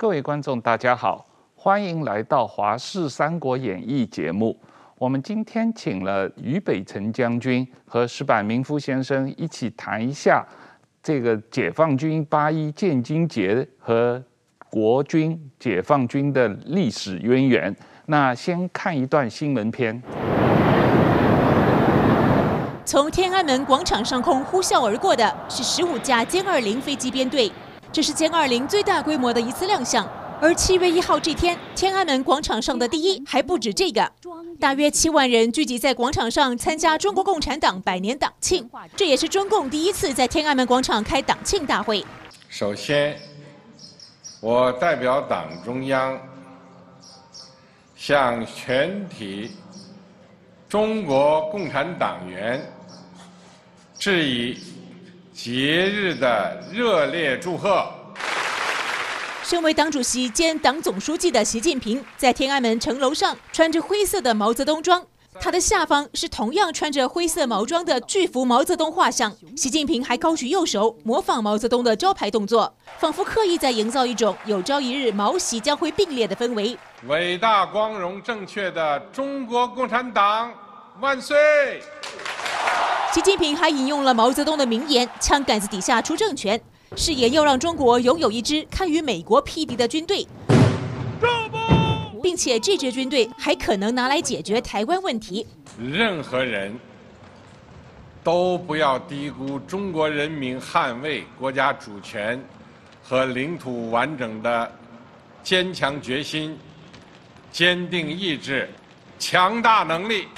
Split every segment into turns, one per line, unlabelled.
各位观众，大家好，欢迎来到《华视三国演义》节目。我们今天请了于北辰将军和石柏明夫先生一起谈一下这个解放军八一建军节和国军解放军的历史渊源。那先看一段新闻片。
从天安门广场上空呼啸而过的是十五架歼二零飞机编队，这是歼二零最大规模的一次亮相。而七月一号这天，天安门广场上的第一还不止这个，大约七万人聚集在广场上参加中国共产党百年党庆，这也是中共第一次在天安门广场开党庆大会。
首先，我代表党中央向全体中国共产党员。致以节日的热烈祝贺。
身为党主席兼党总书记的习近平，在天安门城楼上穿着灰色的毛泽东装，他的下方是同样穿着灰色毛装的巨幅毛泽东画像。习近平还高举右手，模仿毛泽东的招牌动作，仿佛刻意在营造一种有朝一日毛习将会并列的氛围。
伟大、光荣、正确的中国共产党万岁！
习近平还引用了毛泽东的名言：“枪杆子底下出政权”，誓言要让中国拥有一支堪与美国匹敌的军队，并且这支军队还可能拿来解决台湾问题。
任何人都不要低估中国人民捍卫国家主权和领土完整的坚强决心、坚定意志、强大能力。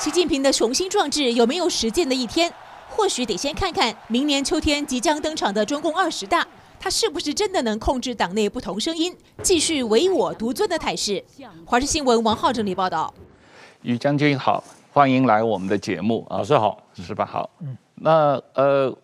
习近平的雄心壮志有没有实践的一天？或许得先看看明年秋天即将登场的中共二十大，他是不是真的能控制党内不同声音，继续唯我独尊的态势？华视新闻王浩整理报道。
于将军好，欢迎来我们的节目。
老师好，
是吧？好。嗯。那呃，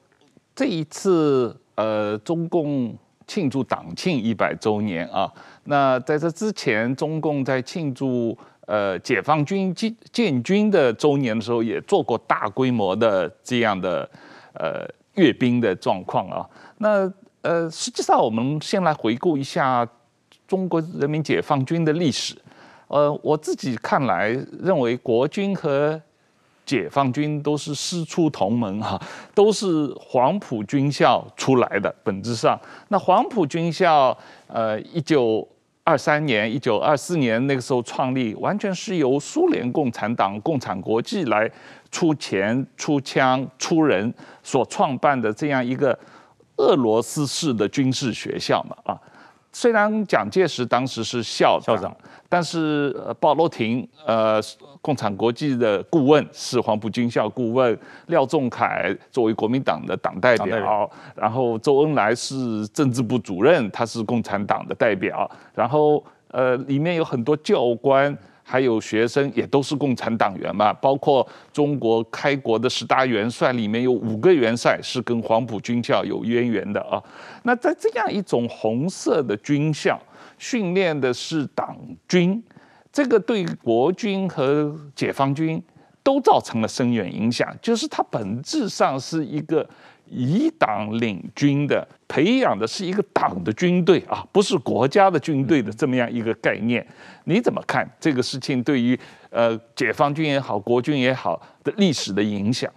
这一次呃，中共庆祝党庆一百周年啊。那在这之前，中共在庆祝。呃，解放军建建军的周年的时候，也做过大规模的这样的呃阅兵的状况啊。那呃，实际上我们先来回顾一下中国人民解放军的历史。呃，我自己看来认为，国军和解放军都是师出同门哈，都是黄埔军校出来的。本质上，那黄埔军校呃一九。二三年，一九二四年那个时候创立，完全是由苏联共产党、共产国际来出钱、出枪、出人所创办的这样一个俄罗斯式的军事学校嘛啊。虽然蒋介石当时是校长，校长但是鲍罗廷呃，共产国际的顾问是黄埔军校顾问，廖仲恺作为国民党的党代表，代表然后周恩来是政治部主任，他是共产党的代表，然后呃，里面有很多教官。还有学生也都是共产党员嘛，包括中国开国的十大元帅里面有五个元帅是跟黄埔军校有渊源的啊。那在这样一种红色的军校训练的是党军，这个对国军和解放军都造成了深远影响，就是它本质上是一个。以党领军的，培养的是一个党的军队啊，不是国家的军队的这么样一个概念。你怎么看这个事情对于呃解放军也好，国军也好的历史的影响？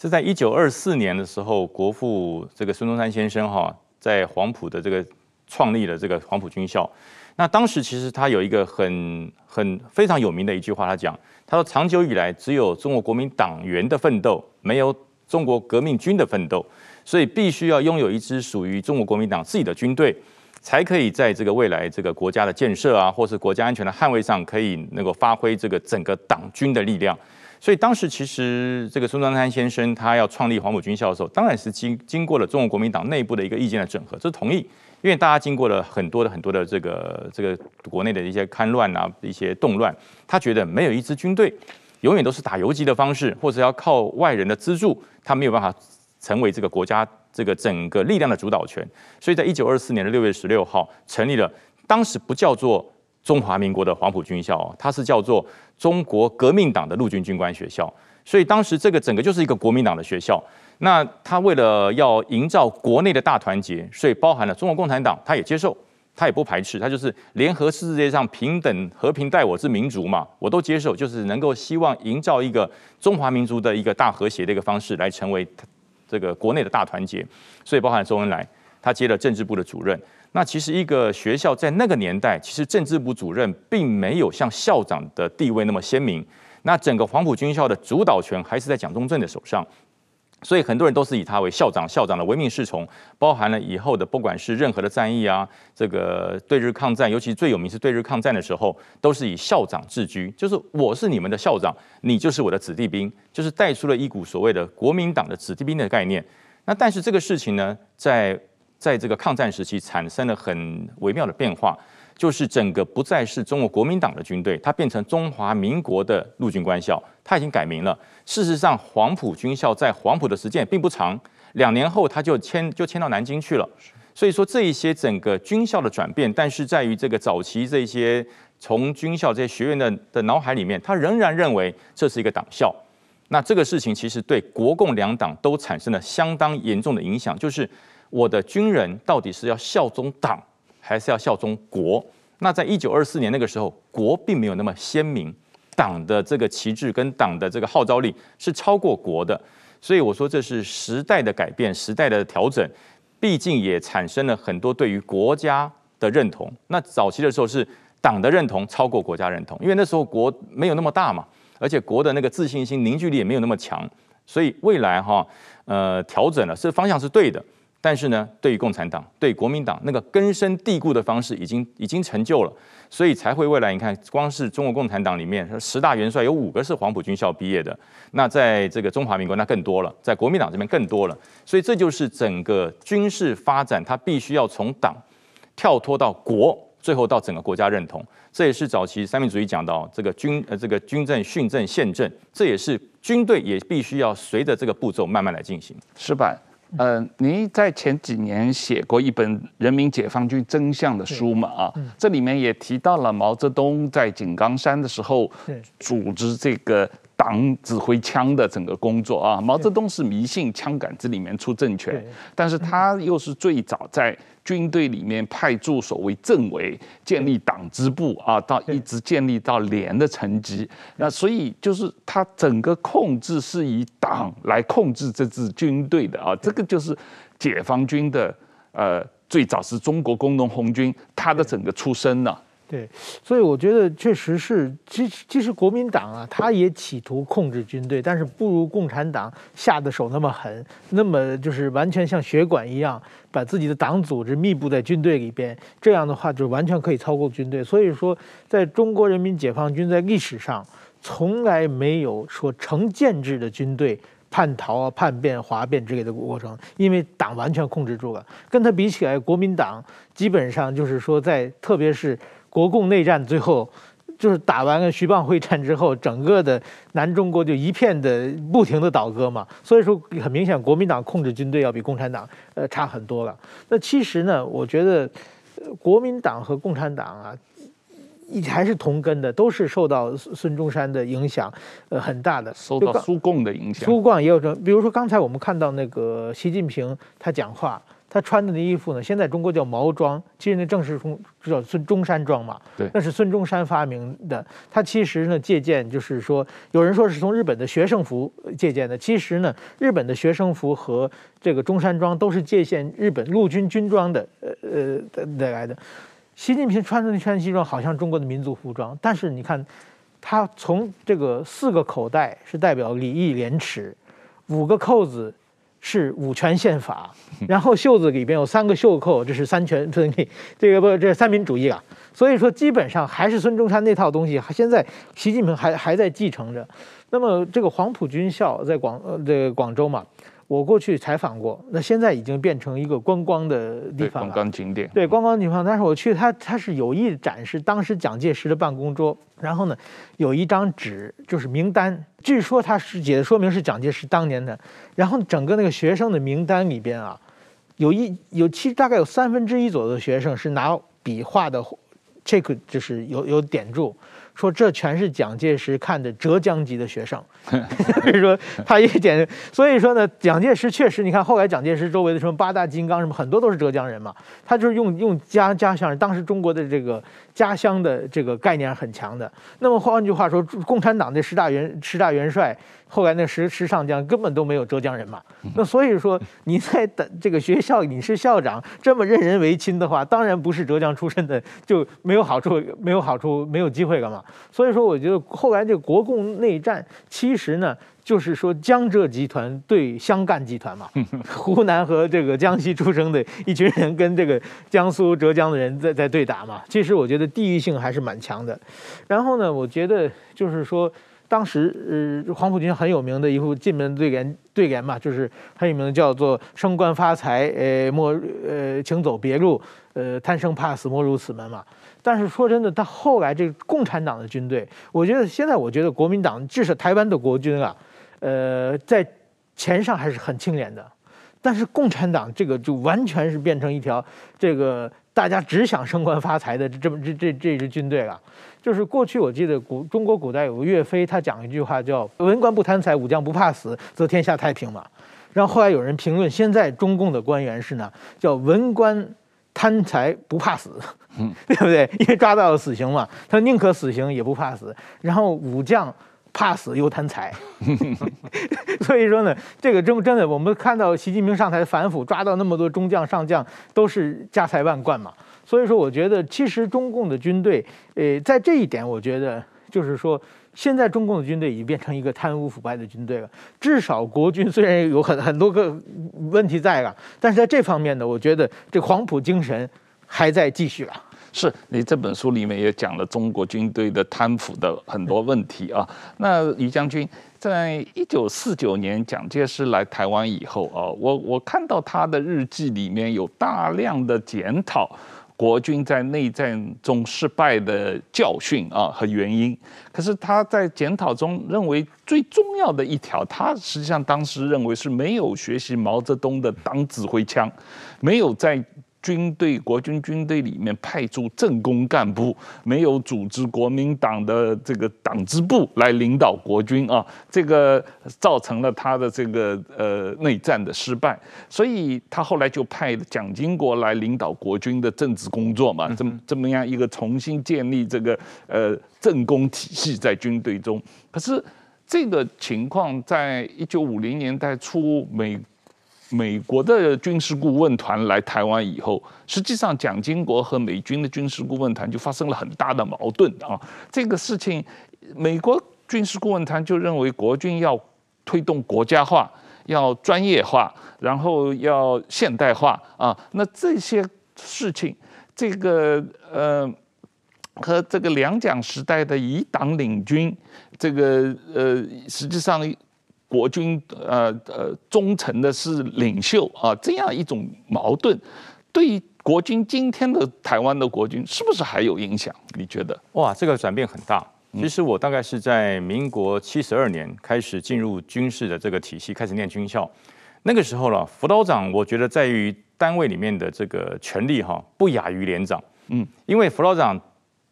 是在一九二四年的时候，国父这个孙中山先生哈，在黄埔的这个创立了这个黄埔军校。那当时其实他有一个很很非常有名的一句话，他讲，他说长久以来只有中国国民党员的奋斗，没有。中国革命军的奋斗，所以必须要拥有一支属于中国国民党自己的军队，才可以在这个未来这个国家的建设啊，或是国家安全的捍卫上，可以能够发挥这个整个党军的力量。所以当时其实这个孙中山先生他要创立黄埔军校的时候，当然是经经过了中国国民党内部的一个意见的整合，这是同意，因为大家经过了很多的很多的这个这个国内的一些戡乱啊，一些动乱，他觉得没有一支军队。永远都是打游击的方式，或者要靠外人的资助，他没有办法成为这个国家这个整个力量的主导权。所以在一九二四年的六月十六号，成立了当时不叫做中华民国的黄埔军校，它是叫做中国革命党的陆军军官学校。所以当时这个整个就是一个国民党的学校。那他为了要营造国内的大团结，所以包含了中国共产党，他也接受。他也不排斥，他就是联合世界上平等和平待我之民族嘛，我都接受，就是能够希望营造一个中华民族的一个大和谐的一个方式，来成为这个国内的大团结。所以，包含周恩来，他接了政治部的主任。那其实一个学校在那个年代，其实政治部主任并没有像校长的地位那么鲜明。那整个黄埔军校的主导权还是在蒋中正的手上。所以很多人都是以他为校长，校长的唯命是从，包含了以后的不管是任何的战役啊，这个对日抗战，尤其最有名是对日抗战的时候，都是以校长自居，就是我是你们的校长，你就是我的子弟兵，就是带出了一股所谓的国民党的子弟兵的概念。那但是这个事情呢，在在这个抗战时期产生了很微妙的变化。就是整个不再是中国国民党的军队，它变成中华民国的陆军官校，它已经改名了。事实上，黄埔军校在黄埔的时间也并不长，两年后它就迁就迁到南京去了。所以说这一些整个军校的转变，但是在于这个早期这些从军校这些学员的的脑海里面，他仍然认为这是一个党校。那这个事情其实对国共两党都产生了相当严重的影响，就是我的军人到底是要效忠党，还是要效忠国。那在一九二四年那个时候，国并没有那么鲜明，党的这个旗帜跟党的这个号召力是超过国的。所以我说这是时代的改变，时代的调整，毕竟也产生了很多对于国家的认同。那早期的时候是党的认同超过国家认同，因为那时候国没有那么大嘛，而且国的那个自信心凝聚力也没有那么强。所以未来哈，呃，调整了，这方向是对的。但是呢，对于共产党、对国民党那个根深蒂固的方式已经已经成就了，所以才会未来你看，光是中国共产党里面十大元帅有五个是黄埔军校毕业的，那在这个中华民国那更多了，在国民党这边更多了，所以这就是整个军事发展，它必须要从党跳脱到国，最后到整个国家认同。这也是早期三民主义讲到这个军呃这个军政、训政、宪政，这也是军队也必须要随着这个步骤慢慢来进行，
失败？呃，您在前几年写过一本《人民解放军真相》的书嘛？啊，这里面也提到了毛泽东在井冈山的时候，组织这个党指挥枪的整个工作啊。毛泽东是迷信枪杆子里面出政权，但是他又是最早在。军队里面派驻所谓政委，建立党支部啊，到一直建立到连的层级。那所以就是他整个控制是以党来控制这支军队的啊，这个就是解放军的呃，最早是中国工农红军，他的整个出身呢。
对，所以我觉得确实是，其实其实国民党啊，他也企图控制军队，但是不如共产党下的手那么狠，那么就是完全像血管一样，把自己的党组织密布在军队里边，这样的话就完全可以操控军队。所以说，在中国人民解放军在历史上从来没有说成建制的军队叛逃啊、叛变、哗变之类的过程，因为党完全控制住了。跟他比起来，国民党基本上就是说在，特别是。国共内战最后就是打完了徐蚌会战之后，整个的南中国就一片的不停的倒戈嘛。所以说很明显，国民党控制军队要比共产党呃差很多了。那其实呢，我觉得国民党和共产党啊，还是同根的，都是受到孙中山的影响呃很大的，
受到苏共的影响。
苏共也有这，比如说刚才我们看到那个习近平他讲话。他穿的那衣服呢？现在中国叫毛装，其实那正是从叫孙中山装嘛。
对，
那是孙中山发明的。他其实呢借鉴，就是说有人说是从日本的学生服借鉴的。其实呢，日本的学生服和这个中山装都是借鉴日本陆军军装的，呃呃的来的。习近平穿的那身西装好像中国的民族服装，但是你看，他从这个四个口袋是代表礼义廉耻，五个扣子。是五权宪法，然后袖子里边有三个袖扣，这是三权分立，这个不，这是三民主义啊。所以说，基本上还是孙中山那套东西，现在习近平还还在继承着。那么这个黄埔军校在广呃这个广州嘛。我过去采访过，那现在已经变成一个观光的地方了，
观光景点。
对，观光地方。但是我去，他他是有意展示当时蒋介石的办公桌，然后呢，有一张纸就是名单，据说他是写的说明是蒋介石当年的，然后整个那个学生的名单里边啊，有一有其实大概有三分之一左右的学生是拿笔画的，这个就是有有点注。说这全是蒋介石看的浙江籍的学生，所以说他也简，所以说呢，蒋介石确实，你看后来蒋介石周围的什么八大金刚什么很多都是浙江人嘛，他就是用用家家乡人，当时中国的这个家乡的这个概念很强的。那么换句话说，共产党的十大元十大元帅。后来那十十上将根本都没有浙江人嘛，那所以说你在等这个学校你是校长这么任人唯亲的话，当然不是浙江出身的就没有好处，没有好处，没有机会干嘛。所以说我觉得后来这个国共内战其实呢，就是说江浙集团对湘赣集团嘛，湖南和这个江西出生的一群人跟这个江苏浙江的人在在对打嘛。其实我觉得地域性还是蛮强的。然后呢，我觉得就是说。当时，呃，黄埔军很有名的一副进门对联，对联嘛，就是很有名的，叫做“升官发财，呃，莫，呃，请走别路，呃，贪生怕死，莫入此门”嘛。但是说真的，到后来这个共产党的军队，我觉得现在我觉得国民党至少台湾的国军啊，呃，在钱上还是很清廉的，但是共产党这个就完全是变成一条这个大家只想升官发财的这么这这这支军队了。就是过去我记得古中国古代有个岳飞，他讲一句话叫“文官不贪财，武将不怕死，则天下太平”嘛。然后后来有人评论，现在中共的官员是呢，叫“文官贪财不怕死”，嗯，对不对？因为抓到了死刑嘛，他宁可死刑也不怕死。然后武将怕死又贪财，所以说呢，这个真真的，我们看到习近平上台反腐，抓到那么多中将上将，都是家财万贯嘛。所以说，我觉得其实中共的军队，呃，在这一点，我觉得就是说，现在中共的军队已经变成一个贪污腐败的军队了。至少国军虽然有很很多个问题在了，但是在这方面呢，我觉得这黄埔精神还在继续了。
是你这本书里面也讲了中国军队的贪腐的很多问题啊。那于将军，在一九四九年蒋介石来台湾以后啊，我我看到他的日记里面有大量的检讨。国军在内战中失败的教训啊和原因，可是他在检讨中认为最重要的一条，他实际上当时认为是没有学习毛泽东的党指挥枪，没有在。军队国军军队里面派驻政工干部，没有组织国民党的这个党支部来领导国军啊，这个造成了他的这个呃内战的失败，所以他后来就派蒋经国来领导国军的政治工作嘛，这么这么样一个重新建立这个呃政工体系在军队中。可是这个情况在一九五零年代初美。美国的军事顾问团来台湾以后，实际上蒋经国和美军的军事顾问团就发生了很大的矛盾啊。这个事情，美国军事顾问团就认为国军要推动国家化，要专业化，然后要现代化啊。那这些事情，这个呃，和这个两蒋时代的以党领军，这个呃，实际上。国军呃呃忠诚的是领袖啊，这样一种矛盾，对国军今天的台湾的国军是不是还有影响？你觉得？
哇，这个转变很大。其实我大概是在民国七十二年开始进入军事的这个体系，开始念军校。那个时候了，辅导长我觉得在于单位里面的这个权力哈，不亚于连长。嗯，因为辅导长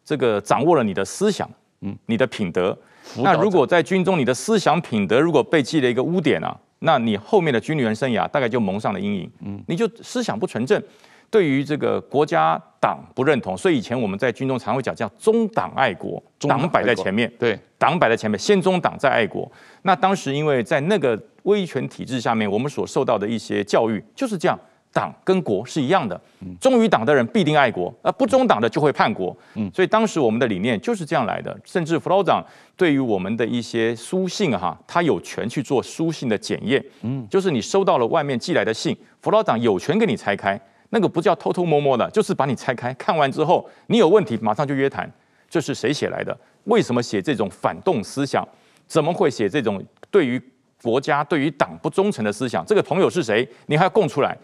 这个掌握了你的思想，嗯，你的品德。那如果在军中，你的思想品德如果被记了一个污点啊，那你后面的军人生涯大概就蒙上了阴影。嗯，你就思想不纯正，对于这个国家党不认同，所以以前我们在军中常会讲叫忠党爱国，党摆在前面，
对，
党摆在前面，先忠党再爱国。那当时因为在那个威权体制下面，我们所受到的一些教育就是这样。党跟国是一样的，忠于党的人必定爱国，而不忠党的就会叛国。嗯，所以当时我们的理念就是这样来的。甚至辅导长对于我们的一些书信哈，他有权去做书信的检验。嗯，就是你收到了外面寄来的信，辅导长有权给你拆开，那个不叫偷偷摸摸的，就是把你拆开，看完之后你有问题马上就约谈。这是谁写来的？为什么写这种反动思想？怎么会写这种对于国家、对于党不忠诚的思想？这个朋友是谁？你还要供出来。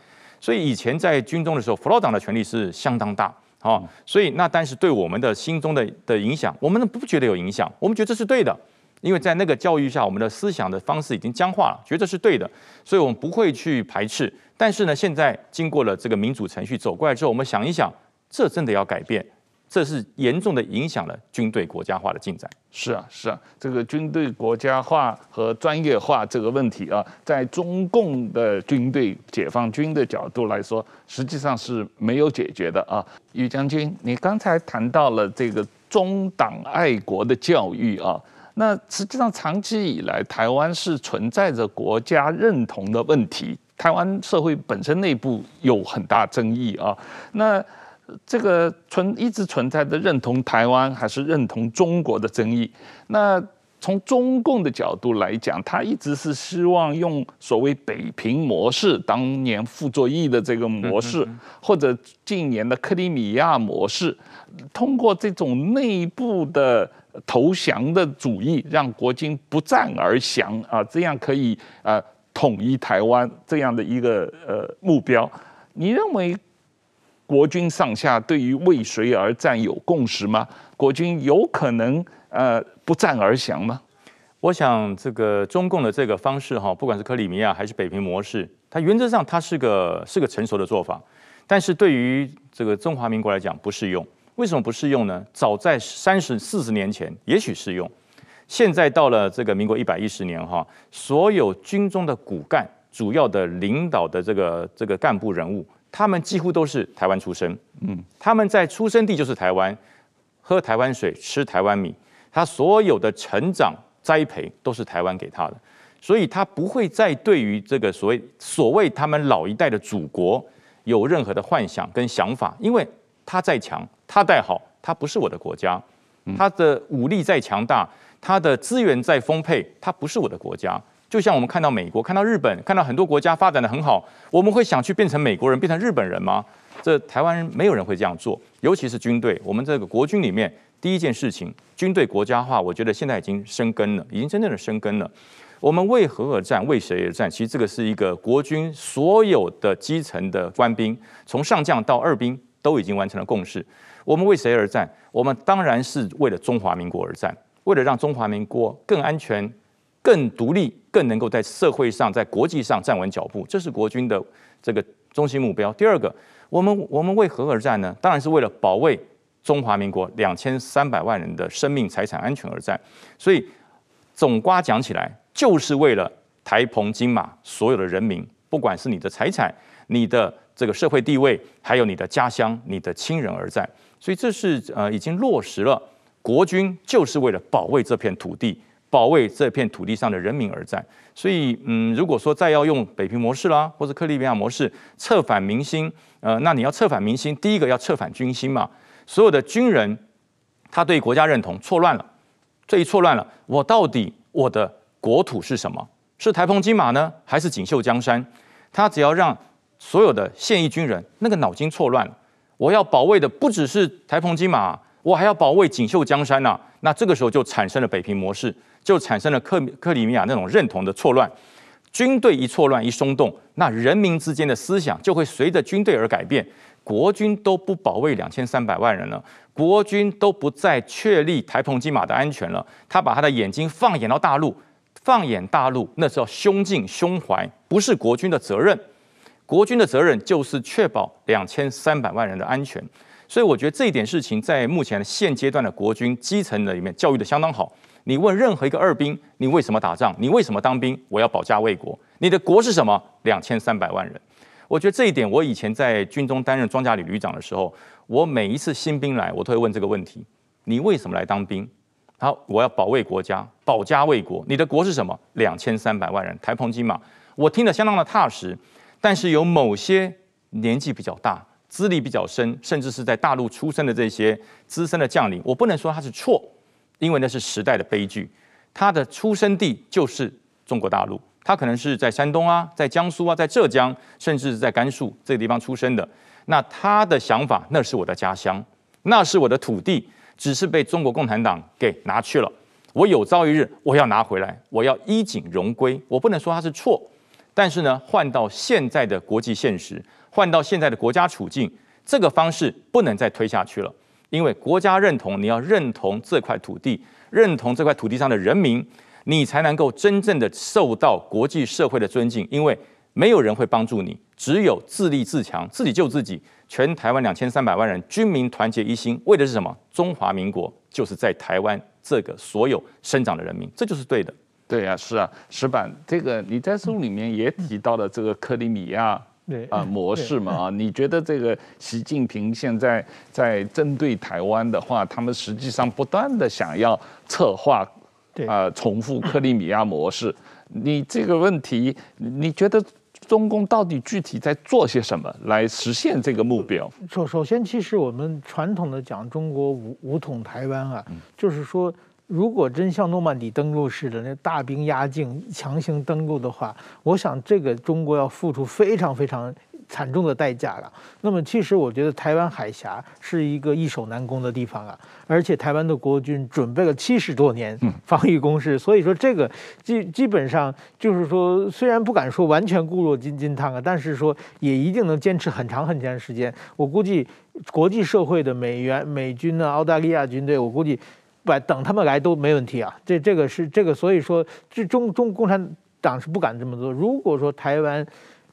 所以以前在军中的时候，辅导长的权力是相当大，啊，所以那但是对我们的心中的的影响，我们不觉得有影响，我们觉得这是对的，因为在那个教育下，我们的思想的方式已经僵化了，觉得是对的，所以我们不会去排斥。但是呢，现在经过了这个民主程序走过来之后，我们想一想，这真的要改变，这是严重的影响了军队国家化的进展。
是啊，是啊，这个军队国家化和专业化这个问题啊，在中共的军队解放军的角度来说，实际上是没有解决的啊。于将军，你刚才谈到了这个忠党爱国的教育啊，那实际上长期以来，台湾是存在着国家认同的问题，台湾社会本身内部有很大争议啊，那。这个存一直存在的认同台湾还是认同中国的争议。那从中共的角度来讲，他一直是希望用所谓北平模式，当年傅作义的这个模式，或者近年的克里米亚模式，通过这种内部的投降的主义，让国军不战而降啊，这样可以呃统一台湾这样的一个呃目标。你认为？国军上下对于为谁而战有共识吗？国军有可能呃不战而降吗？
我想这个中共的这个方式哈，不管是克里米亚还是北平模式，它原则上它是个是个成熟的做法，但是对于这个中华民国来讲不适用。为什么不适用呢？早在三十四十年前也许适用，现在到了这个民国一百一十年哈，所有军中的骨干、主要的领导的这个这个干部人物。他们几乎都是台湾出生，嗯，他们在出生地就是台湾，喝台湾水，吃台湾米，他所有的成长栽培都是台湾给他的，所以他不会再对于这个所谓所谓他们老一代的祖国有任何的幻想跟想法，因为他再强，他再好，他不是我的国家，他的武力再强大，他的资源再丰沛，他不是我的国家。就像我们看到美国、看到日本、看到很多国家发展得很好，我们会想去变成美国人、变成日本人吗？这台湾人没有人会这样做，尤其是军队。我们这个国军里面，第一件事情，军队国家化，我觉得现在已经生根了，已经真正的生根了。我们为何而战？为谁而战？其实这个是一个国军所有的基层的官兵，从上将到二兵都已经完成了共识。我们为谁而战？我们当然是为了中华民国而战，为了让中华民国更安全。更独立，更能够在社会上、在国际上站稳脚步，这是国军的这个中心目标。第二个，我们我们为何而战呢？当然是为了保卫中华民国两千三百万人的生命财产安全而战。所以总瓜讲起来，就是为了台澎金马所有的人民，不管是你的财产、你的这个社会地位，还有你的家乡、你的亲人而战。所以这是呃已经落实了，国军就是为了保卫这片土地。保卫这片土地上的人民而战，所以，嗯，如果说再要用北平模式啦，或者克里米亚模式策反民心，呃，那你要策反民心，第一个要策反军心嘛。所有的军人，他对国家认同错乱了，这一错乱了，我到底我的国土是什么？是台澎金马呢，还是锦绣江山？他只要让所有的现役军人那个脑筋错乱了，我要保卫的不只是台澎金马，我还要保卫锦绣江山呐、那这个时候就产生了北平模式。就产生了克克里米亚那种认同的错乱，军队一错乱一松动，那人民之间的思想就会随着军队而改变。国军都不保卫两千三百万人了，国军都不再确立台澎金马的安全了。他把他的眼睛放眼到大陆，放眼大陆，那叫胸襟胸怀，不是国军的责任。国军的责任就是确保两千三百万人的安全。所以我觉得这一点事情在目前现阶段的国军基层的里面教育的相当好。你问任何一个二兵，你为什么打仗？你为什么当兵？我要保家卫国。你的国是什么？两千三百万人。我觉得这一点，我以前在军中担任装甲旅旅长的时候，我每一次新兵来，我都会问这个问题：你为什么来当兵？好，我要保卫国家，保家卫国。你的国是什么？两千三百万人，台澎金马。我听得相当的踏实。但是有某些年纪比较大、资历比较深，甚至是在大陆出生的这些资深的将领，我不能说他是错。因为那是时代的悲剧，他的出生地就是中国大陆，他可能是在山东啊，在江苏啊，在浙江，甚至是在甘肃这个地方出生的。那他的想法，那是我的家乡，那是我的土地，只是被中国共产党给拿去了。我有朝一日我要拿回来，我要衣锦荣归。我不能说他是错，但是呢，换到现在的国际现实，换到现在的国家处境，这个方式不能再推下去了。因为国家认同，你要认同这块土地，认同这块土地上的人民，你才能够真正的受到国际社会的尊敬。因为没有人会帮助你，只有自立自强，自己救自己。全台湾两千三百万人，军民团结一心，为的是什么？中华民国就是在台湾这个所有生长的人民，这就是对的。
对、啊，是啊，石板，这个你在书里面也提到了这个克里米亚啊 模式嘛啊，你觉得这个习近平现在在针对台湾的话，他们实际上不断的想要策划啊重复克里米亚模式，你这个问题，你觉得？中共到底具体在做些什么来实现这个目标？
首首先，其实我们传统的讲中国武武统台湾啊，就是说，如果真像诺曼底登陆似的那大兵压境强行登陆的话，我想这个中国要付出非常非常。惨重的代价了。那么，其实我觉得台湾海峡是一个易守难攻的地方啊，而且台湾的国军准备了七十多年防御工事，所以说这个基基本上就是说，虽然不敢说完全固若金金汤啊，但是说也一定能坚持很长很长时间。我估计国际社会的美元、美军啊、澳大利亚军队，我估计不等他们来都没问题啊。这这个是这个，所以说这中中共产党是不敢这么做。如果说台湾，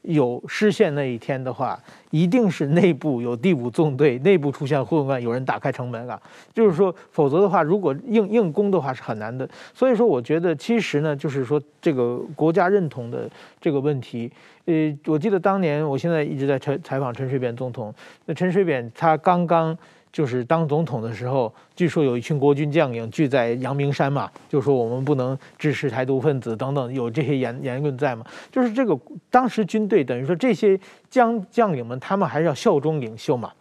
有失陷那一天的话，一定是内部有第五纵队，内部出现混乱，有人打开城门了。就是说，否则的话，如果硬硬攻的话是很难的。所以说，我觉得其实呢，就是说这个国家认同的这个问题。呃，我记得当年，我现在一直在采采访陈水扁总统，那陈水扁他刚刚。就是当总统的时候，据说有一群国军将领聚在阳明山嘛，就说我们不能支持台独分子等等，有这些言言论在嘛。就是这个当时军队等于说这些将将领们，他们还是要效忠领袖嘛，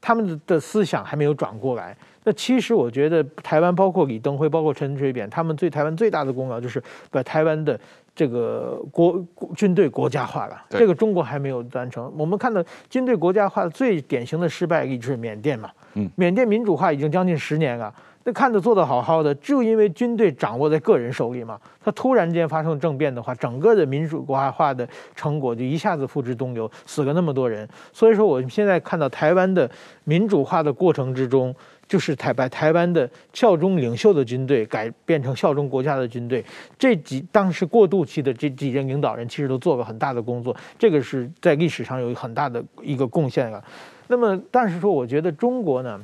他们的思想还没有转过来。那其实我觉得台湾包括李登辉，包括陈水扁，他们对台湾最大的功劳就是把台湾的。这个国军队国家化了，这个中国还没有完成。我们看到军队国家化的最典型的失败例就是缅甸嘛，嗯，缅甸民主化已经将近十年了，那看着做得好好的，就因为军队掌握在个人手里嘛，他突然间发生政变的话，整个的民主国家化的成果就一下子付之东流，死了那么多人。所以说，我们现在看到台湾的民主化的过程之中。就是台把台湾的效忠领袖的军队改变成效忠国家的军队，这几当时过渡期的这几任领导人其实都做了很大的工作，这个是在历史上有很大的一个贡献了。那么，但是说我觉得中国呢，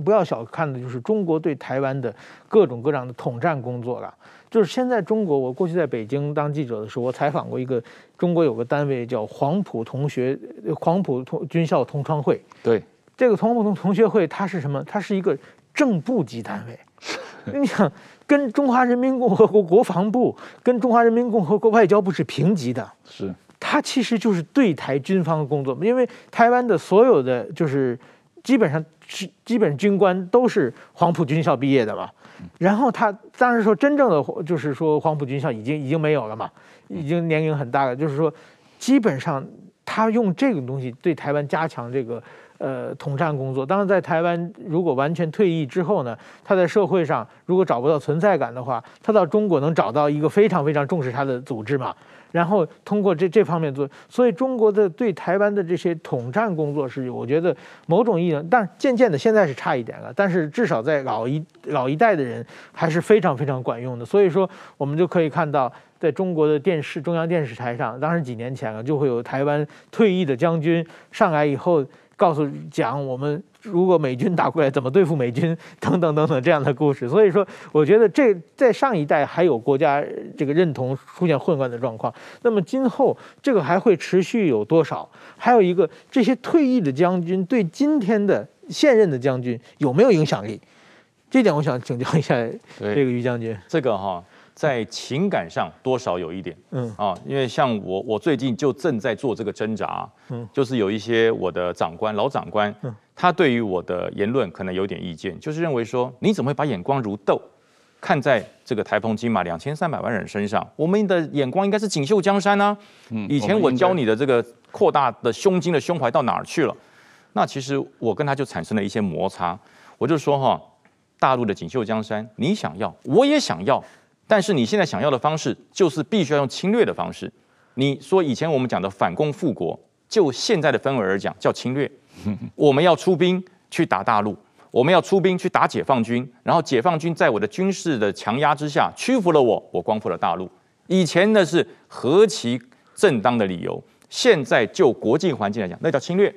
不要小看的就是中国对台湾的各种各样的统战工作了。就是现在中国，我过去在北京当记者的时候，我采访过一个中国有个单位叫黄埔同学黄埔同军校同窗会，
对。
这个同同同学会，它是什么？它是一个正部级单位。你想，跟中华人民共和国国防部、跟中华人民共和国外交部是平级的。
是，
它其实就是对台军方的工作。因为台湾的所有的就是基本上是基本军官都是黄埔军校毕业的嘛。然后他当然说真正的就是说黄埔军校已经已经没有了嘛，已经年龄很大了。就是说，基本上他用这个东西对台湾加强这个。呃，统战工作，当然在台湾，如果完全退役之后呢，他在社会上如果找不到存在感的话，他到中国能找到一个非常非常重视他的组织嘛，然后通过这这方面做，所以中国的对台湾的这些统战工作是，我觉得某种意义上，但渐渐的现在是差一点了，但是至少在老一老一代的人还是非常非常管用的，所以说我们就可以看到，在中国的电视中央电视台上，当时几年前了，就会有台湾退役的将军上来以后。告诉讲我们如果美军打过来怎么对付美军 等等等等这样的故事，所以说我觉得这在上一代还有国家这个认同出现混乱的状况，那么今后这个还会持续有多少？还有一个这些退役的将军对今天的现任的将军有没有影响力？这点我想请教一下这个于将军。
这个哈。在情感上多少有一点，嗯啊，因为像我，我最近就正在做这个挣扎，嗯，就是有一些我的长官、老长官，嗯，他对于我的言论可能有点意见，就是认为说，你怎么会把眼光如豆看在这个台澎金马两千三百万人身上？我们的眼光应该是锦绣江山啊，嗯，以前我教你的这个扩大的胸襟的胸怀到哪儿去了？那其实我跟他就产生了一些摩擦，我就说哈，大陆的锦绣江山，你想要，我也想要。但是你现在想要的方式，就是必须要用侵略的方式。你说以前我们讲的反攻复国，就现在的氛围而讲叫侵略。我们要出兵去打大陆，我们要出兵去打解放军，然后解放军在我的军事的强压之下屈服了我，我光复了大陆。以前的是何其正当的理由。现在就国际环境来讲，那叫侵略。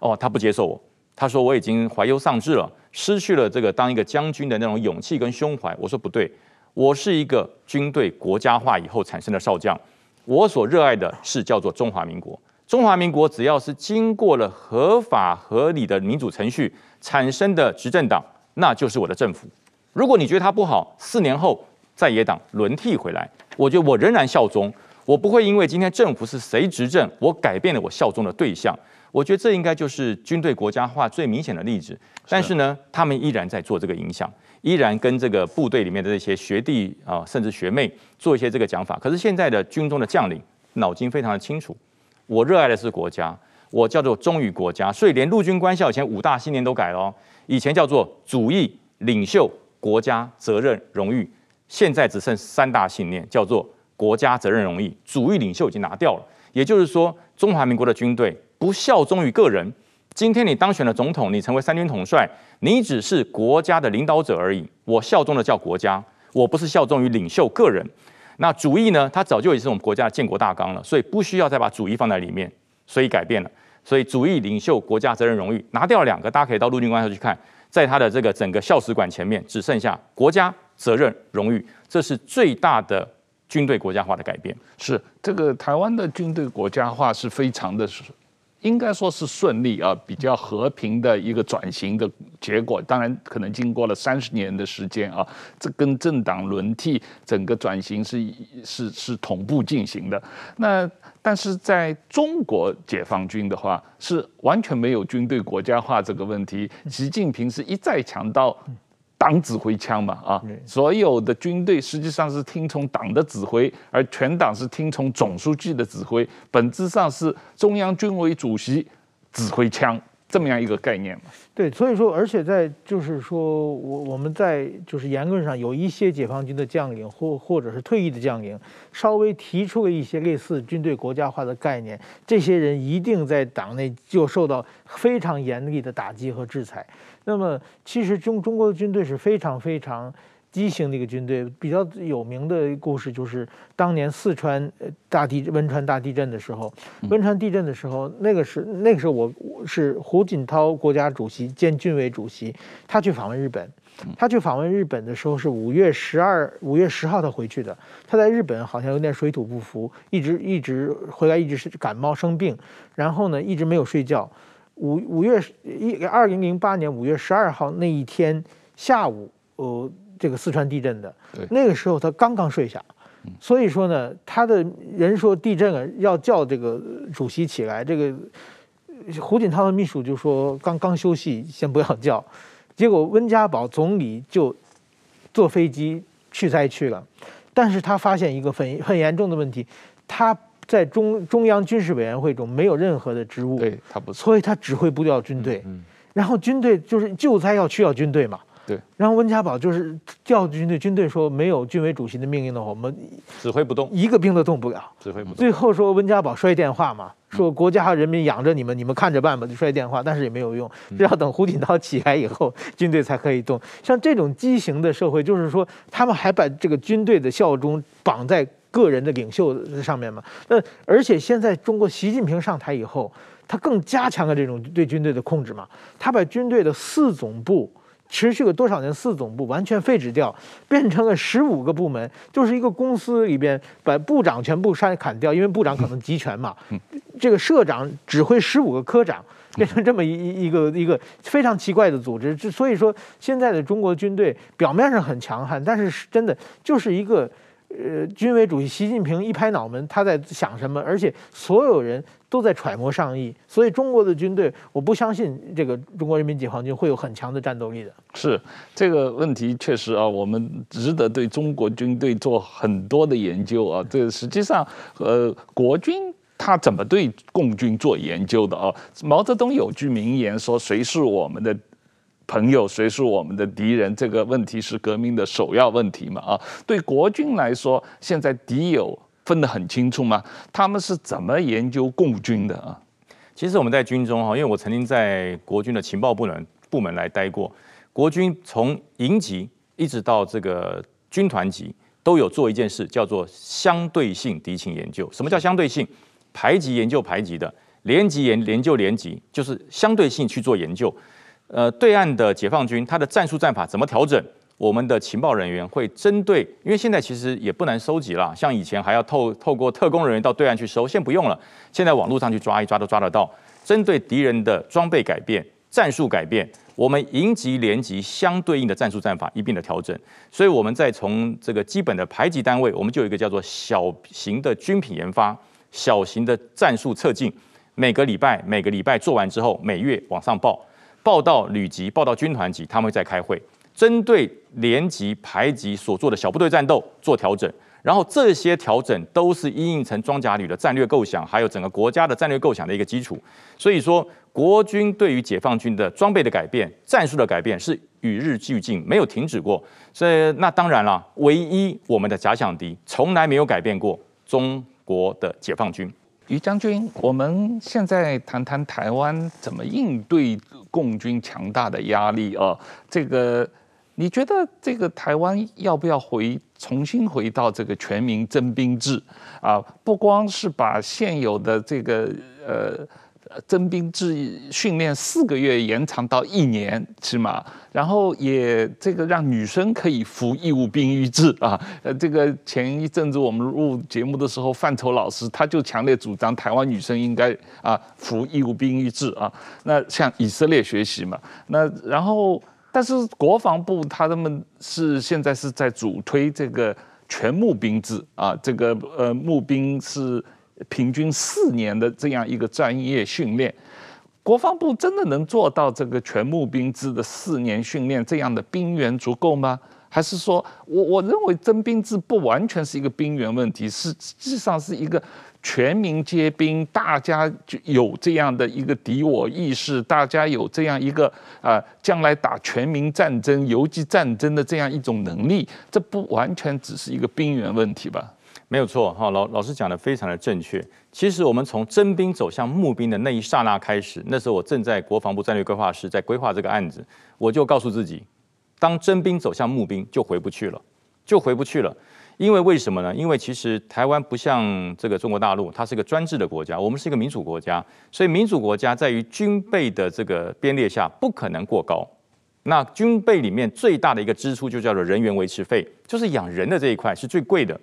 哦，他不接受我，他说我已经怀忧丧志了，失去了这个当一个将军的那种勇气跟胸怀。我说不对，我是一个军队国家化以后产生的少将，我所热爱的是叫做中华民国。中华民国只要是经过了合法合理的民主程序产生的执政党，那就是我的政府。如果你觉得他不好，四年后在野党轮替回来，我觉得我仍然效忠。我不会因为今天政府是谁执政，我改变了我效忠的对象。我觉得这应该就是军队国家化最明显的例子。但是呢，他们依然在做这个影响，依然跟这个部队里面的这些学弟啊，甚至学妹做一些这个讲法。可是现在的军中的将领脑筋非常的清楚。我热爱的是国家，我叫做忠于国家，所以连陆军官校以前五大信念都改了哦。以前叫做主义、领袖、国家、责任、荣誉，现在只剩三大信念，叫做国家、责任、荣誉。主义、领袖已经拿掉了，也就是说，中华民国的军队不效忠于个人。今天你当选了总统，你成为三军统帅，你只是国家的领导者而已。我效忠的叫国家，我不是效忠于领袖个人。那主义呢？它早就已是我们国家的建国大纲了，所以不需要再把主义放在里面，所以改变了。所以主义、领袖、国家、责任、荣誉拿掉两个，大家可以到陆军官校去看，在他的这个整个校史馆前面，只剩下国家、责任、荣誉，这是最大的军队国家化的改变。
是这个台湾的军队国家化是非常的。应该说是顺利啊，比较和平的一个转型的结果。当然，可能经过了三十年的时间啊，这跟政党轮替整个转型是是是同步进行的。那但是在中国解放军的话，是完全没有军队国家化这个问题。习近平是一再强调。党指挥枪嘛，啊，所有的军队实际上是听从党的指挥，而全党是听从总书记的指挥，本质上是中央军委主席指挥枪这么样一个概念嘛。
对，所以说，而且在就是说，我我们在就是言论上有一些解放军的将领或或者是退役的将领，稍微提出了一些类似军队国家化的概念，这些人一定在党内就受到非常严厉的打击和制裁。那么，其实中中国的军队是非常非常畸形的一个军队。比较有名的故事就是当年四川大地汶川大地震的时候，汶川地震的时候，那个是那个时候我是胡锦涛国家主席兼军委主席，他去访问日本。他去访问日本的时候是五月十二、五月十号他回去的。他在日本好像有点水土不服，一直一直回来一直是感冒生病，然后呢一直没有睡觉。五五月一二零零八年五月十二号那一天下午，呃，这个四川地震的，那个时候他刚刚睡下，所以说呢，他的人说地震了要叫这个主席起来，这个胡锦涛的秘书就说刚刚休息，先不要叫，结果温家宝总理就坐飞机去灾区了，但是他发现一个很很严重的问题，他。在中中央军事委员会中没有任何的职务，
对他不错，
所以他指挥不掉军队。嗯，然后军队就是救灾要需要军队嘛。
对，
然后温家宝就是叫军队，军队说没有军委主席的命令的话，我们
指挥不动，
一个兵都动不了。
指挥不动。
最后说温家宝摔电话嘛，说国家和人民养着你们，你们看着办吧，就摔电话，但是也没有用，只要等胡锦涛起来以后，军队才可以动。像这种畸形的社会，就是说他们还把这个军队的效忠绑在。个人的领袖上面嘛，那而且现在中国习近平上台以后，他更加强了这种对军队的控制嘛。他把军队的四总部持续了多少年，四总部完全废止掉，变成了十五个部门，就是一个公司里边把部长全部删砍掉，因为部长可能集权嘛。这个社长指挥十五个科长，变成这么一一个一个非常奇怪的组织。所以说，现在的中国军队表面上很强悍，但是真的就是一个。呃，军委主席习近平一拍脑门，他在想什么？而且所有人都在揣摩上意，所以中国的军队，我不相信这个中国人民解放军会有很强的战斗力的。
是这个问题，确实啊，我们值得对中国军队做很多的研究啊。这实际上，呃，国军他怎么对共军做研究的啊？毛泽东有句名言说：“谁是我们的？”朋友，谁是我们的敌人？这个问题是革命的首要问题嘛？啊，对国军来说，现在敌友分得很清楚吗？他们是怎么研究共军的啊？
其实我们在军中哈，因为我曾经在国军的情报部门部门来待过，国军从营级一直到这个军团级，都有做一件事，叫做相对性敌情研究。什么叫相对性？排级研究排级的，连级研研究连级，就是相对性去做研究。呃，对岸的解放军，他的战术战法怎么调整？我们的情报人员会针对，因为现在其实也不难收集了，像以前还要透透过特工人员到对岸去收，现不用了，现在网络上去抓一抓都抓得到。针对敌人的装备改变、战术改变，我们营级、连级相对应的战术战法一并的调整。所以我们在从这个基本的排级单位，我们就有一个叫做小型的军品研发、小型的战术测进，每个礼拜每个礼拜做完之后，每月往上报，报到旅级、报到军团级，他们会再开会。针对连级、排级所做的小部队战斗做调整，然后这些调整都是因应成装甲旅的战略构想，还有整个国家的战略构想的一个基础。所以说，国军对于解放军的装备的改变、战术的改变是与日俱进，没有停止过。所以那当然了，唯一我们的假想敌从来没有改变过，中国的解放军。
于将军，我们现在谈谈台湾怎么应对共军强大的压力啊？这个。你觉得这个台湾要不要回重新回到这个全民征兵制啊？不光是把现有的这个呃征兵制训练四个月延长到一年起码，然后也这个让女生可以服义务兵役制啊。呃，这个前一阵子我们录节目的时候，范畴老师他就强烈主张台湾女生应该啊服义务兵役制啊。那向以色列学习嘛。那然后。但是国防部他们是现在是在主推这个全募兵制啊，这个呃募兵是平均四年的这样一个专业训练，国防部真的能做到这个全募兵制的四年训练这样的兵源足够吗？还是说我我认为征兵制不完全是一个兵源问题，是实际上是一个。全民皆兵，大家就有这样的一个敌我意识，大家有这样一个啊，将来打全民战争、游击战争的这样一种能力，这不完全只是一个兵源问题吧？
没有错，哈，老老师讲的非常的正确。其实我们从征兵走向募兵的那一刹那开始，那时候我正在国防部战略规划室在规划这个案子，我就告诉自己，当征兵走向募兵，就回不去了，就回不去了。因为为什么呢？因为其实台湾不像这个中国大陆，它是一个专制的国家，我们是一个民主国家，所以民主国家在于军备的这个编列下不可能过高。那军备里面最大的一个支出就叫做人员维持费，就是养人的这一块是最贵的。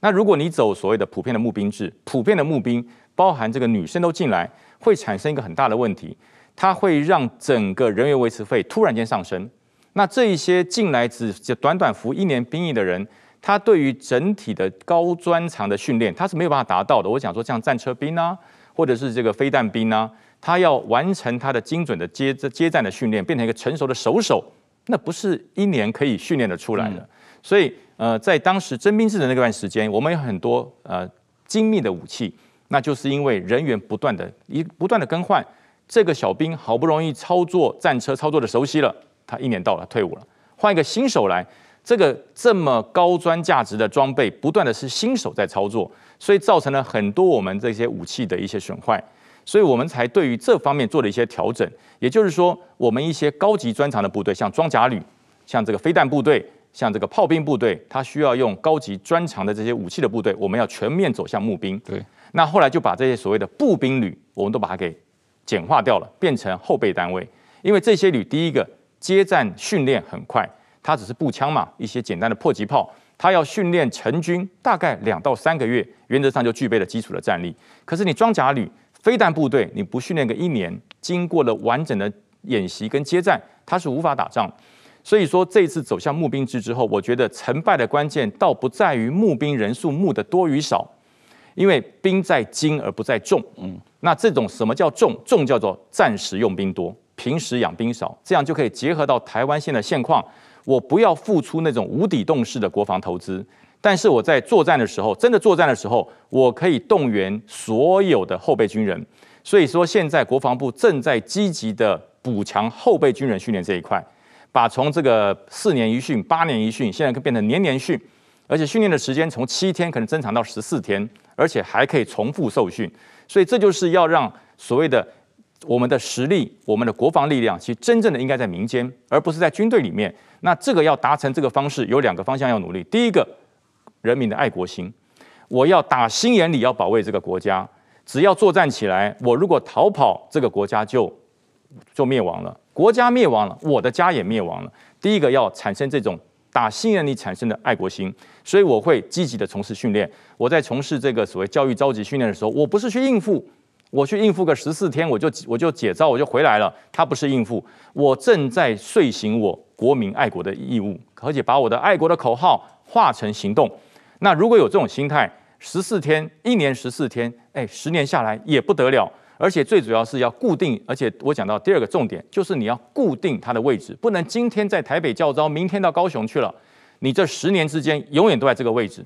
那如果你走所谓的普遍的募兵制，普遍的募兵包含这个女生都进来，会产生一个很大的问题，它会让整个人员维持费突然间上升。那这一些进来只短短服一年兵役的人。他对于整体的高专长的训练，他是没有办法达到的。我想说，像战车兵啊，或者是这个飞弹兵啊，他要完成他的精准的接接战的训练，变成一个成熟的手手，那不是一年可以训练得出来的。所以，呃，在当时征兵制的那段时间，我们有很多呃精密的武器，那就是因为人员不断的一不断的更换，这个小兵好不容易操作战车操作的熟悉了，他一年到了退伍了，换一个新手来。这个这么高专价值的装备，不断的是新手在操作，所以造成了很多我们这些武器的一些损坏，所以我们才对于这方面做了一些调整。也就是说，我们一些高级专长的部队，像装甲旅、像这个飞弹部队、像这个炮兵部队，它需要用高级专长的这些武器的部队，我们要全面走向募兵。
对，
那后来就把这些所谓的步兵旅，我们都把它给简化掉了，变成后备单位，因为这些旅第一个接战训练很快。它只是步枪嘛，一些简单的迫击炮，它要训练成军大概两到三个月，原则上就具备了基础的战力。可是你装甲旅、飞弹部队，你不训练个一年，经过了完整的演习跟接战，它是无法打仗。所以说这一次走向募兵制之后，我觉得成败的关键倒不在于募兵人数募的多与少，因为兵在精而不在重。嗯，那这种什么叫重？重叫做战时用兵多，平时养兵少，这样就可以结合到台湾现在现况。我不要付出那种无底洞式的国防投资，但是我在作战的时候，真的作战的时候，我可以动员所有的后备军人。所以说，现在国防部正在积极的补强后备军人训练这一块，把从这个四年一训、八年一训，现在可变成年年训，而且训练的时间从七天可能增长到十四天，而且还可以重复受训。所以这就是要让所谓的我们的实力、我们的国防力量，其实真正的应该在民间，而不是在军队里面。那这个要达成这个方式，有两个方向要努力。第一个，人民的爱国心，我要打心眼里要保卫这个国家。只要作战起来，我如果逃跑，这个国家就就灭亡了。国家灭亡了，我的家也灭亡了。第一个要产生这种打心眼里产生的爱国心，所以我会积极的从事训练。我在从事这个所谓教育召集训练的时候，我不是去应付，我去应付个十四天，我就我就解招，我就回来了。他不是应付，我正在遂行我国民爱国的义务，而且把我的爱国的口号化成行动。那如果有这种心态，十四天，一年十四天，哎，十年下来也不得了。而且最主要是要固定，而且我讲到第二个重点，就是你要固定它的位置，不能今天在台北教招，明天到高雄去了。你这十年之间永远都在这个位置。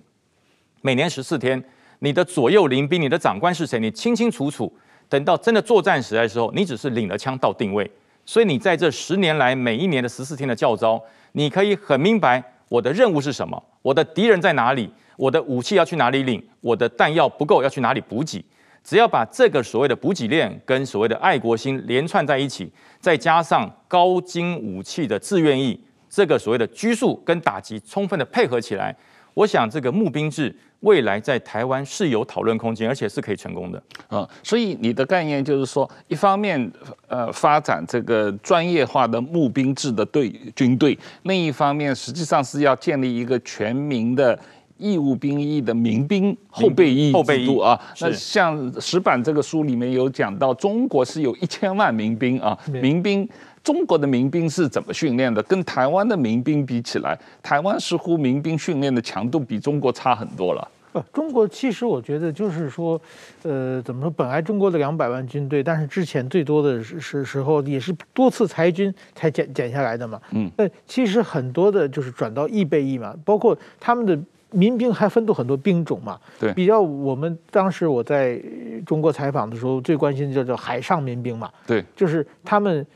每年十四天，你的左右邻兵，你的长官是谁，你清清楚楚。等到真的作战时的时候，你只是领了枪到定位。所以你在这十年来每一年的十四天的教招，你可以很明白我的任务是什么，我的敌人在哪里。我的武器要去哪里领？我的弹药不够要去哪里补给？只要把这个所谓的补给链跟所谓的爱国心连串在一起，再加上高精武器的志愿役，这个所谓的拘束跟打击充分的配合起来，我想这个募兵制未来在台湾是有讨论空间，而且是可以成功的。
啊，所以你的概念就是说，一方面呃发展这个专业化的募兵制的队军队，另一方面实际上是要建立一个全民的。义务兵役的民兵后备役制度啊，那像石板这个书里面有讲到，中国是有一千万民兵啊，民兵中国的民兵是怎么训练的？跟台湾的民兵比起来，台湾似乎民兵训练的强度比中国差很多了。
不，中国其实我觉得就是说，呃，怎么说？本来中国的两百万军队，但是之前最多的时时候也是多次裁军才减减下来的嘛。嗯，那其实很多的就是转到义备役嘛，包括他们的。民兵还分出很多兵种嘛？
对，
比较我们当时我在中国采访的时候，最关心的就叫海上民兵嘛。
对，
就是他们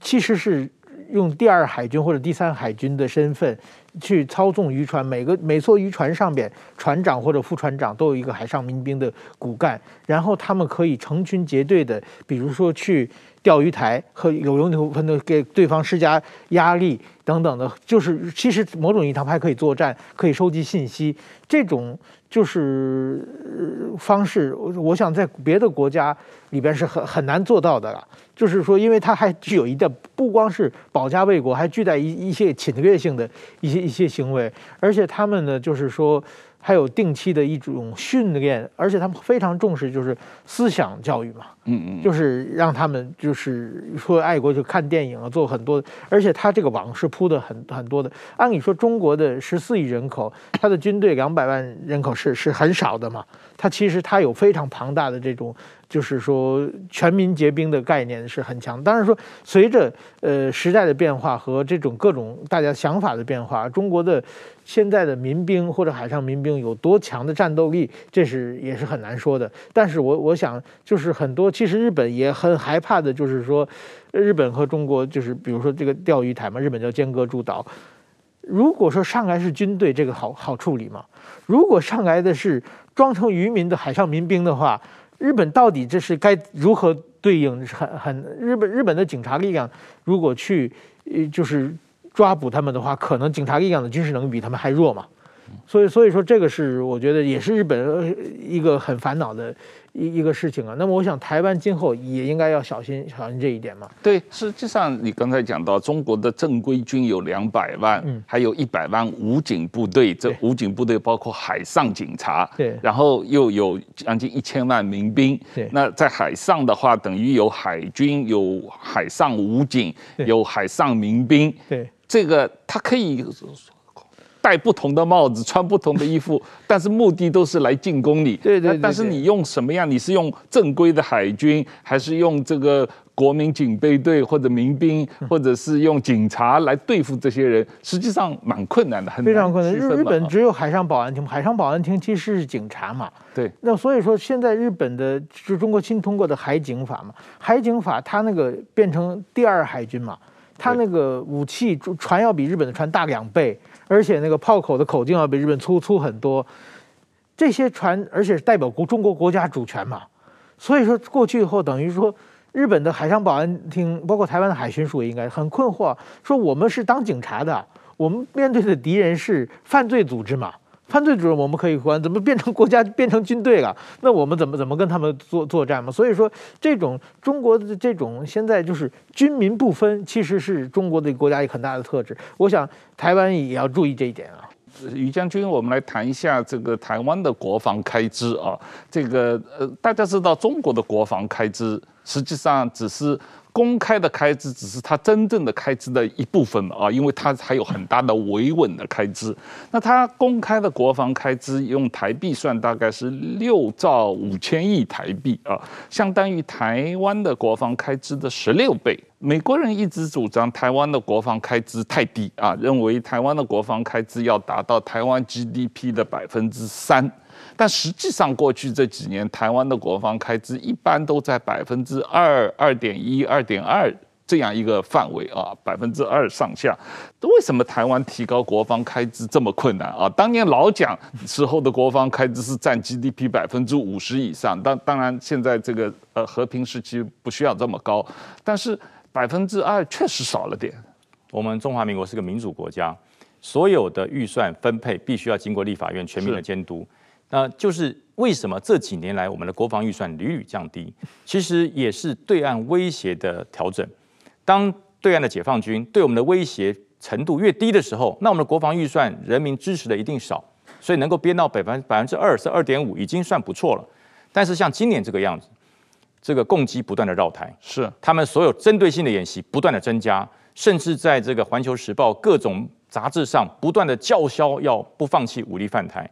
其实是用第二海军或者第三海军的身份去操纵渔船，每个每艘渔船上边船长或者副船长都有一个海上民兵的骨干，然后他们可以成群结队的，比如说去。钓鱼台和有有可能给对方施加压力等等的，就是其实某种意义上还可以作战，可以收集信息。这种就是方式，我想在别的国家里边是很很难做到的了。就是说，因为它还具有一定不光是保家卫国，还具带一一些侵略性的一些一些行为，而且他们呢，就是说。还有定期的一种训练，而且他们非常重视，就是思想教育嘛，嗯嗯，就是让他们就是说爱国，就看电影啊，做很多，而且他这个网是铺的很很多的。按理说，中国的十四亿人口，他的军队两百万人口是是很少的嘛，它其实它有非常庞大的这种。就是说，全民皆兵的概念是很强。当然说，随着呃时代的变化和这种各种大家想法的变化，中国的现在的民兵或者海上民兵有多强的战斗力，这是也是很难说的。但是我我想，就是很多其实日本也很害怕的，就是说，日本和中国就是比如说这个钓鱼台嘛，日本叫尖阁诸岛。如果说上来是军队，这个好好处理嘛。如果上来的是装成渔民的海上民兵的话，日本到底这是该如何对应？很很日本日本的警察力量，如果去呃就是抓捕他们的话，可能警察力量的军事能力比他们还弱嘛。所以所以说这个是我觉得也是日本一个很烦恼的。一一个事情啊，那么我想台湾今后也应该要小心小心这一点嘛。
对，实际上你刚才讲到中国的正规军有两百万，嗯，还有一百万武警部队，这武警部队包括海上警察，对，然后又有将近一千万民兵，对，那在海上的话，等于有海军、有海上武警、有海上民兵，对，这个它可以。戴不同的帽子，穿不同的衣服，但是目的都是来进攻你。
对对，对对。
但是你用什么样？你是用正规的海军，还是用这个国民警备队或者民兵，或者是用警察来对付这些人？实际上蛮困难的，很
非常困难。日日本只有海上保安厅，海上保安厅其实是警察嘛。
对。
那所以说，现在日本的就中国新通过的海警法嘛，海警法它那个变成第二海军嘛，它那个武器船要比日本的船大两倍。而且那个炮口的口径要比日本粗粗很多，这些船，而且是代表国中国国家主权嘛，所以说过去以后等于说日本的海上保安厅，包括台湾的海巡署应该很困惑，说我们是当警察的，我们面对的敌人是犯罪组织嘛，犯罪者我们可以关，怎么变成国家 变成军队了？那我们怎么怎么跟他们作作战嘛？所以说，这种中国的这种现在就是军民不分，其实是中国的国家一个很大的特质。我想台湾也要注意这一点啊。
于将军，我们来谈一下这个台湾的国防开支啊。这个呃，大家知道中国的国防开支实际上只是。公开的开支只是它真正的开支的一部分啊，因为它还有很大的维稳的开支。那它公开的国防开支用台币算，大概是六兆五千亿台币啊，相当于台湾的国防开支的十六倍。美国人一直主张台湾的国防开支太低啊，认为台湾的国防开支要达到台湾 GDP 的百分之三。但实际上，过去这几年，台湾的国防开支一般都在百分之二、二点一、二点二这样一个范围啊，百分之二上下。为什么台湾提高国防开支这么困难啊？当年老蒋时候的国防开支是占 GDP 百分之五十以上，当当然现在这个呃和平时期不需要这么高，但是百分之二确实少了点。
我们中华民国是个民主国家，所有的预算分配必须要经过立法院全面的监督。那就是为什么这几年来我们的国防预算屡屡降低，其实也是对岸威胁的调整。当对岸的解放军对我们的威胁程度越低的时候，那我们的国防预算人民支持的一定少，所以能够编到百分百分之二是二点五，已经算不错了。但是像今年这个样子，这个共机不断的绕台，
是
他们所有针对性的演习不断的增加，甚至在这个环球时报各种杂志上不断的叫嚣要不放弃武力犯台。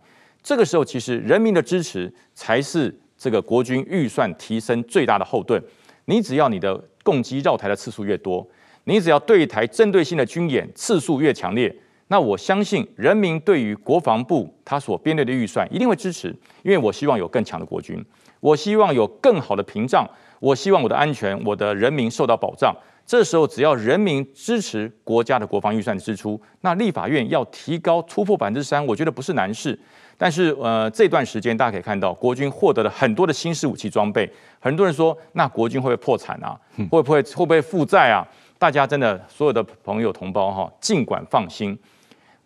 这个时候，其实人民的支持才是这个国军预算提升最大的后盾。你只要你的共击绕台的次数越多，你只要对台针对性的军演次数越强烈，那我相信人民对于国防部他所编列的预算一定会支持，因为我希望有更强的国军，我希望有更好的屏障，我希望我的安全、我的人民受到保障。这时候，只要人民支持国家的国防预算支出，那立法院要提高突破百分之三，我觉得不是难事。但是，呃，这段时间大家可以看到，国军获得了很多的新式武器装备。很多人说，那国军会不会破产啊？会不会会不会负债啊？大家真的所有的朋友同胞哈，尽管放心，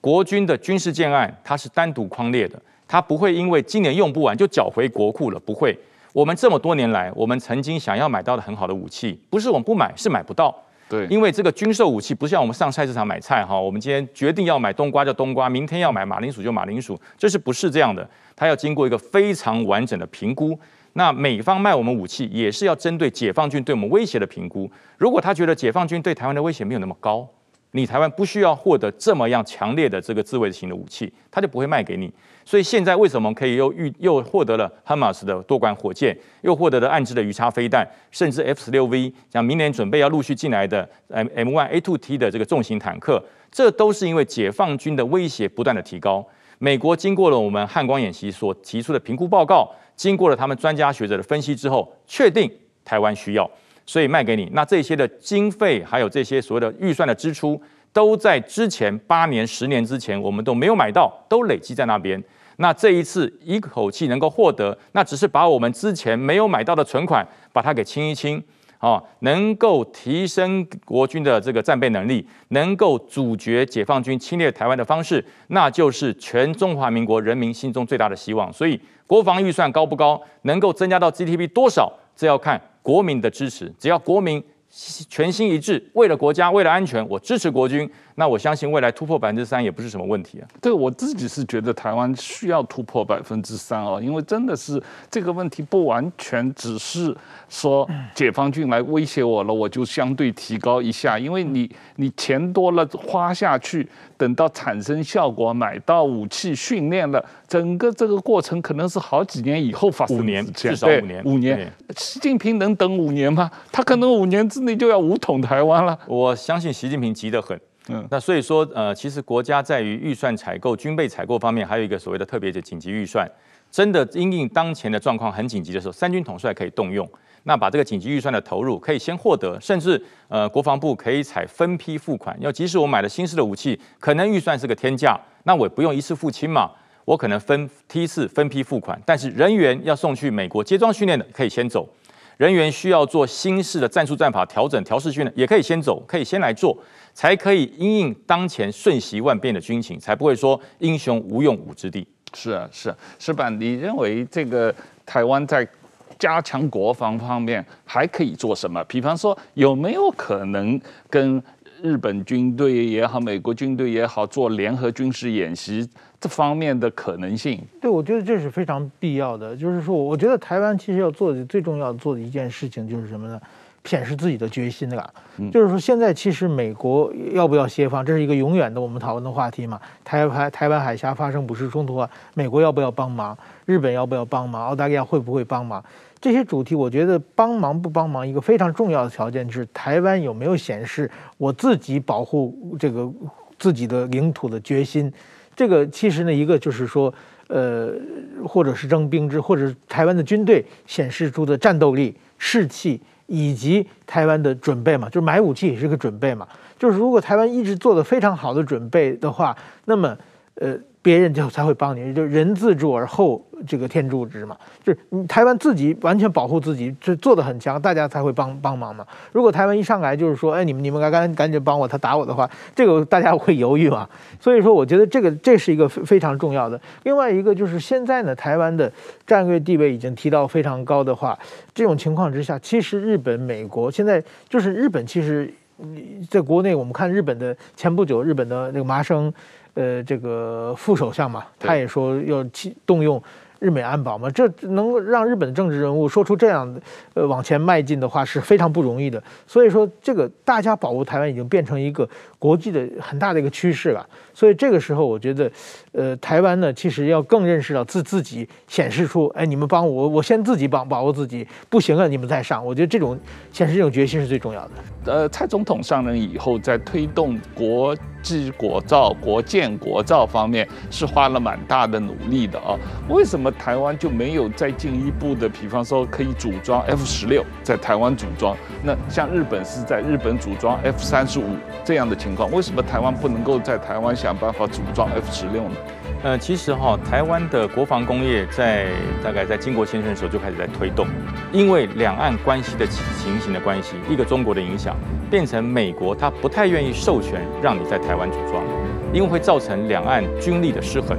国军的军事建案它是单独框列的，它不会因为今年用不完就缴回国库了，不会。我们这么多年来，我们曾经想要买到的很好的武器，不是我们不买，是买不到。
对，
因为这个军售武器不像我们上菜市场买菜哈，我们今天决定要买冬瓜就冬瓜，明天要买马铃薯就马铃薯，这是不是这样的？它要经过一个非常完整的评估。那美方卖我们武器，也是要针对解放军对我们威胁的评估。如果他觉得解放军对台湾的威胁没有那么高，你台湾不需要获得这么样强烈的这个自卫型的武器，他就不会卖给你。所以现在为什么可以又预又获得了哈马斯的多管火箭，又获得了暗制的鱼叉飞弹，甚至 F 十六 V，像明年准备要陆续进来的 M M one A two T 的这个重型坦克，这都是因为解放军的威胁不断的提高。美国经过了我们汉光演习所提出的评估报告，经过了他们专家学者的分析之后，确定台湾需要，所以卖给你。那这些的经费还有这些所谓的预算的支出。都在之前八年、十年之前，我们都没有买到，都累积在那边。那这一次一口气能够获得，那只是把我们之前没有买到的存款，把它给清一清，啊，能够提升国军的这个战备能力，能够阻绝解放军侵略台湾的方式，那就是全中华民国人民心中最大的希望。所以，国防预算高不高，能够增加到 GDP 多少，这要看国民的支持。只要国民。全心一致，为了国家，为了安全，我支持国军。那我相信未来突破百分之三也不是什么问题啊。
对，我自己是觉得台湾需要突破百分之三哦，因为真的是这个问题不完全只是说解放军来威胁我了，我就相对提高一下。因为你你钱多了花下去，等到产生效果，买到武器，训练了，整个这个过程可能是好几年以后发生。
五年，至少五年。
五年，习近平能等五年吗？他可能五年之内就要武统台湾了。
我相信习近平急得很。嗯，那所以说，呃，其实国家在于预算采购、军备采购方面，还有一个所谓的特别的紧急预算。真的因应当前的状况很紧急的时候，三军统帅可以动用，那把这个紧急预算的投入可以先获得，甚至呃，国防部可以采分批付款。要即使我买了新式的武器，可能预算是个天价，那我也不用一次付清嘛，我可能分梯次分批付款。但是人员要送去美国接装训练的，可以先走。人员需要做新式的战术战法调整、调试训练，也可以先走，可以先来做，才可以因应当前瞬息万变的军情，才不会说英雄无用武之地。
是啊，是啊，矢板，你认为这个台湾在加强国防方面还可以做什么？比方说，有没有可能跟日本军队也好，美国军队也好，做联合军事演习这方面的可能性？
对，我觉得这是非常必要的。就是说，我觉得台湾其实要做的最重要的做的一件事情就是什么呢？显示自己的决心的，就是说，现在其实美国要不要协防，这是一个永远的我们讨论的话题嘛。台湾台湾海峡发生不是冲突啊，美国要不要帮忙？日本要不要帮忙？澳大利亚会不会帮忙？这些主题，我觉得帮忙不帮忙，一个非常重要的条件就是台湾有没有显示我自己保护这个自己的领土的决心。这个其实呢，一个就是说，呃，或者是征兵制，或者台湾的军队显示出的战斗力、士气。以及台湾的准备嘛，就是买武器也是个准备嘛。就是如果台湾一直做的非常好的准备的话，那么，呃。别人就才会帮你，就人自助而后这个天助之嘛，就是你台湾自己完全保护自己，就做得很强，大家才会帮帮忙嘛。如果台湾一上来就是说，哎，你们你们赶赶赶紧帮我，他打我的话，这个大家会犹豫嘛。所以说，我觉得这个这是一个非常重要的。另外一个就是现在呢，台湾的战略地位已经提到非常高的话，这种情况之下，其实日本、美国现在就是日本，其实在国内我们看日本的前不久，日本的那个麻生。呃，这个副首相嘛，他也说要启动用日美安保嘛，这能让日本的政治人物说出这样的呃往前迈进的话是非常不容易的。所以说，这个大家保护台湾已经变成一个国际的很大的一个趋势了。所以这个时候，我觉得，呃，台湾呢，其实要更认识到自自己显示出，哎，你们帮我，我先自己帮保护自己，不行了，你们再上。我觉得这种显示这种决心是最重要的。
呃，蔡总统上任以后，在推动国际国造、国建国造方面是花了蛮大的努力的啊。为什么台湾就没有再进一步的，比方说可以组装 F 十六在台湾组装？那像日本是在日本组装 F 三十五这样的情为什么台湾不能够在台湾想办法组装 F 十六呢？
呃，其实哈，台湾的国防工业在大概在金国先生的时候就开始在推动，因为两岸关系的情形的关系，一个中国的影响，变成美国他不太愿意授权让你在台湾组装，因为会造成两岸军力的失衡。